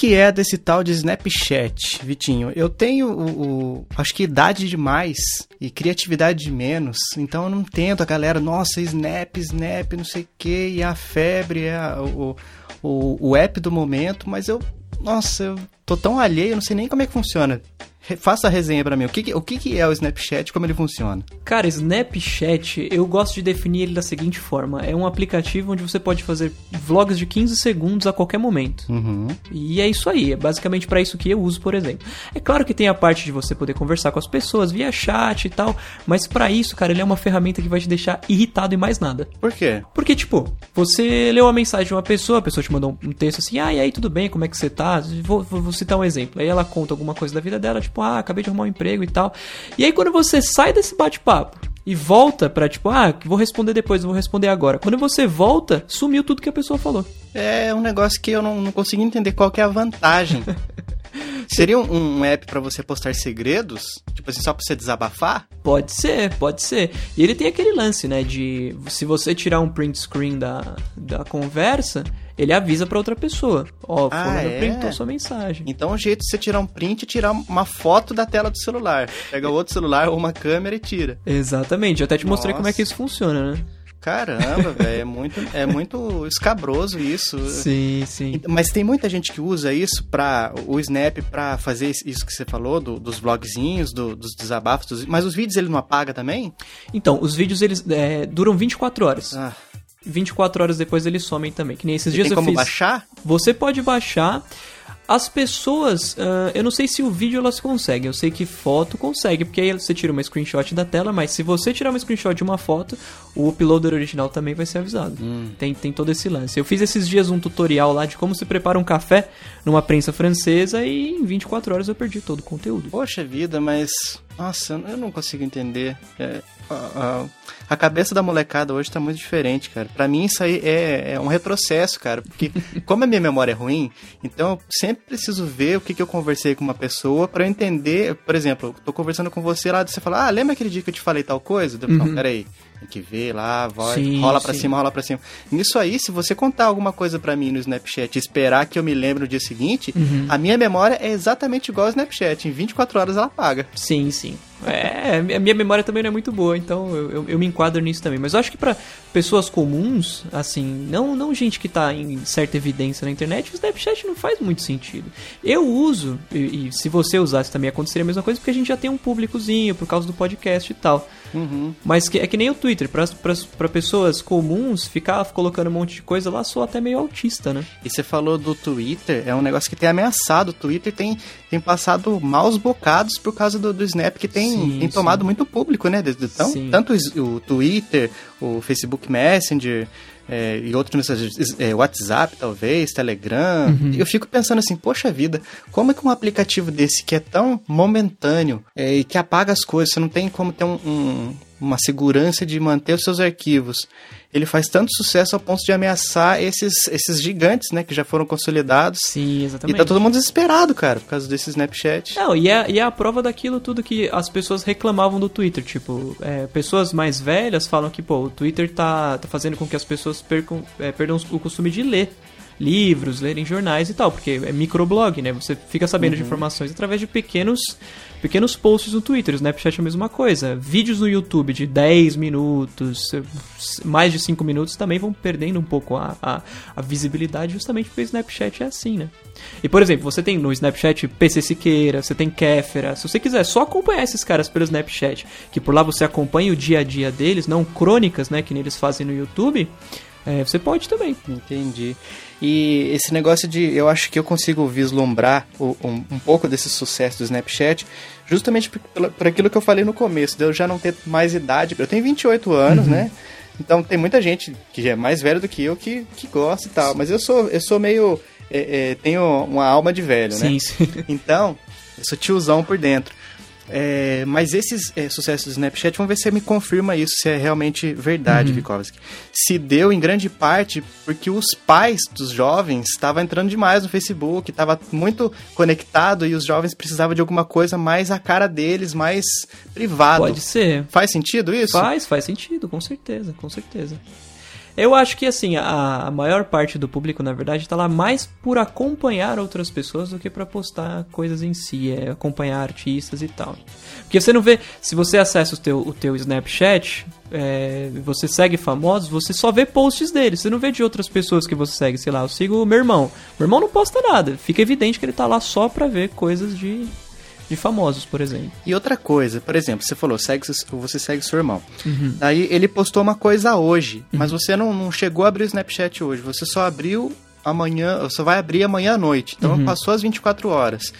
que é desse tal de Snapchat, Vitinho? Eu tenho o, o, acho que idade demais e criatividade de menos, então eu não entendo a galera, nossa, Snap, Snap, não sei o que, e a febre, é o, o, o app do momento, mas eu, nossa, eu tô tão alheio, eu não sei nem como é que funciona. Faça a resenha para mim. O, que, o que é o Snapchat como ele funciona? Cara, Snapchat, eu gosto de definir ele da seguinte forma: é um aplicativo onde você pode fazer vlogs de 15 segundos a qualquer momento. Uhum. E é isso aí, é basicamente para isso que eu uso, por exemplo. É claro que tem a parte de você poder conversar com as pessoas via chat e tal, mas para isso, cara, ele é uma ferramenta que vai te deixar irritado e mais nada. Por quê? Porque, tipo, você leu uma mensagem de uma pessoa, a pessoa te mandou um texto assim: ah, e aí, tudo bem? Como é que você tá? Vou, vou citar um exemplo. Aí ela conta alguma coisa da vida dela, tipo, ah, acabei de arrumar um emprego e tal. E aí quando você sai desse bate-papo e volta pra tipo, ah, vou responder depois, vou responder agora. Quando você volta, sumiu tudo que a pessoa falou. É um negócio que eu não, não consegui entender qual que é a vantagem. Seria um, um app para você postar segredos? Tipo assim, só pra você desabafar? Pode ser, pode ser. E ele tem aquele lance, né, de se você tirar um print screen da, da conversa, ele avisa para outra pessoa. Ó, oh, ah, fulano é? printou sua mensagem. Então o jeito de você tirar um print é tirar uma foto da tela do celular. Pega outro celular ou uma câmera e tira. Exatamente. Eu até te Nossa. mostrei como é que isso funciona, né? Caramba, velho, é muito, é muito escabroso isso. Sim, sim. Mas tem muita gente que usa isso para o Snap para fazer isso que você falou do, dos vlogzinhos, do, dos desabafos, dos, mas os vídeos ele não apaga também? Então, os vídeos eles é, duram 24 horas. Ah. 24 horas depois eles somem também. Que nem esses e dias tem eu como fiz. baixar? Você pode baixar. As pessoas, uh, eu não sei se o vídeo elas conseguem, eu sei que foto consegue, porque aí você tira uma screenshot da tela, mas se você tirar uma screenshot de uma foto, o uploader original também vai ser avisado. Hum. Tem, tem todo esse lance. Eu fiz esses dias um tutorial lá de como se prepara um café numa prensa francesa e em 24 horas eu perdi todo o conteúdo. Poxa vida, mas. Nossa, eu não consigo entender. É, a, a, cabeça da molecada hoje tá muito diferente, cara. Para mim isso aí é, é, um retrocesso, cara. Porque como a minha memória é ruim, então eu sempre preciso ver o que, que eu conversei com uma pessoa para eu entender. Por exemplo, eu tô conversando com você lá, você fala, ah, lembra aquele dia que eu te falei tal coisa? Eu, não, uhum. peraí. Tem que ver lá, voz, sim, rola pra sim. cima, rola pra cima. Nisso aí, se você contar alguma coisa para mim no Snapchat e esperar que eu me lembre no dia seguinte, uhum. a minha memória é exatamente igual ao Snapchat. Em 24 horas ela apaga. Sim, sim. É, a minha memória também não é muito boa, então eu, eu, eu me enquadro nisso também. Mas eu acho que para pessoas comuns, assim, não, não gente que tá em certa evidência na internet, o Snapchat não faz muito sentido. Eu uso, e, e se você usasse também aconteceria a mesma coisa, porque a gente já tem um públicozinho por causa do podcast e tal. Uhum. Mas que, é que nem o Twitter, para pessoas comuns, ficar colocando um monte de coisa lá, sou até meio autista, né? E você falou do Twitter, é um negócio que tem ameaçado. O Twitter tem, tem passado maus bocados por causa do, do Snap, que tem, sim, tem tomado sim. muito público, né? Então, tanto o, Twitter, o Facebook Messenger, é, e outros mensagens, é, WhatsApp, talvez, Telegram. Uhum. Eu fico pensando assim, poxa vida, como é que um aplicativo desse que é tão momentâneo é, e que apaga as coisas, você não tem como ter um, um, uma segurança de manter os seus arquivos ele faz tanto sucesso ao ponto de ameaçar esses, esses gigantes, né, que já foram consolidados. Sim, exatamente. E tá todo mundo desesperado, cara, por causa desse Snapchat. Não, e é, e é a prova daquilo tudo que as pessoas reclamavam do Twitter. Tipo, é, pessoas mais velhas falam que, pô, o Twitter tá, tá fazendo com que as pessoas percam, é, perdam o costume de ler livros, lerem jornais e tal, porque é microblog, né? Você fica sabendo uhum. de informações através de pequenos pequenos posts no Twitter, o Snapchat é a mesma coisa. Vídeos no YouTube de 10 minutos, mais de 5 minutos também vão perdendo um pouco a, a, a, visibilidade justamente porque o Snapchat é assim, né? E, por exemplo, você tem no Snapchat PC Siqueira, você tem Kéfera. Se você quiser só acompanhar esses caras pelo Snapchat, que por lá você acompanha o dia a dia deles, não crônicas, né, que eles fazem no YouTube, é, você pode também. Entendi. E esse negócio de. Eu acho que eu consigo vislumbrar um, um pouco desse sucesso do Snapchat, justamente por, por, aquilo que eu falei no começo, de eu já não ter mais idade. Eu tenho 28 anos, uhum. né? Então tem muita gente que é mais velho do que eu que, que gosta e tal. Mas eu sou, eu sou meio. É, é, tenho uma alma de velho, sim, né? Sim. Então, eu sou tiozão por dentro. É, mas esses é, sucessos do Snapchat, vamos ver se você me confirma isso, se é realmente verdade, uhum. Vikovski. Se deu em grande parte porque os pais dos jovens estavam entrando demais no Facebook, estava muito conectado e os jovens precisavam de alguma coisa mais a cara deles, mais privado. Pode ser. Faz sentido isso? Faz, faz sentido, com certeza, com certeza. Eu acho que, assim, a, maior parte do público, na verdade, tá lá mais por acompanhar outras pessoas do que para postar coisas em si, é acompanhar artistas e tal. Porque você não vê, se você acessa o teu, o teu Snapchat, é, você segue famosos, você só vê posts deles, você não vê de outras pessoas que você segue, sei lá, eu sigo o meu irmão. Meu irmão não posta nada, fica evidente que ele tá lá só pra ver coisas de de famosos, por exemplo. E outra coisa, por exemplo, você falou, segue, você segue seu irmão. Uhum. Aí ele postou uma coisa hoje, uhum. mas você não, não chegou a abrir o Snapchat hoje, você só abriu amanhã, você vai abrir amanhã à noite. Então uhum. passou as 24 horas.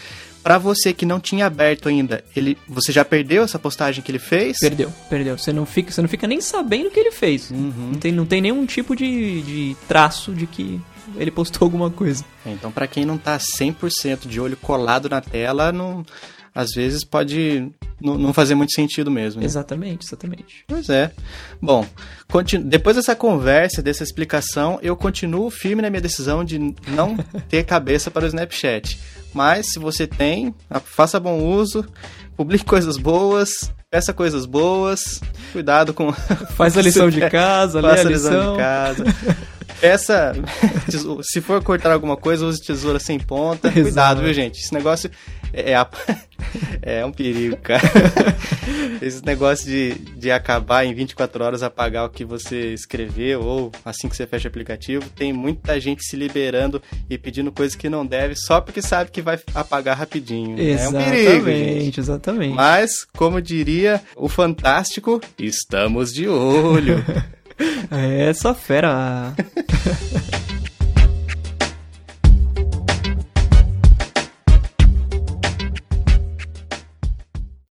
Para você que não tinha aberto ainda, ele, você já perdeu essa postagem que ele fez? Perdeu, perdeu. Você não fica, você não fica nem sabendo o que ele fez. Uhum. Não, tem, não tem nenhum tipo de, de traço de que ele postou alguma coisa. Então, para quem não tá 100% de olho colado na tela, não às vezes pode não fazer muito sentido mesmo. Né? Exatamente, exatamente. Pois é. Bom, depois dessa conversa, dessa explicação, eu continuo firme na minha decisão de não ter cabeça para o Snapchat. Mas se você tem, faça bom uso, publique coisas boas, peça coisas boas, cuidado com. Faz a lição de casa, lê a lição. lição de casa. Peça, se for cortar alguma coisa, use tesoura sem ponta. Exato. Cuidado, viu, gente? Esse negócio é, é, é um perigo, cara. Esse negócio de, de acabar em 24 horas apagar o que você escreveu ou assim que você fecha o aplicativo, tem muita gente se liberando e pedindo coisas que não deve só porque sabe que vai apagar rapidinho. Exatamente, é um perigo, gente. exatamente. Mas, como diria o Fantástico, estamos de olho. é, só fera.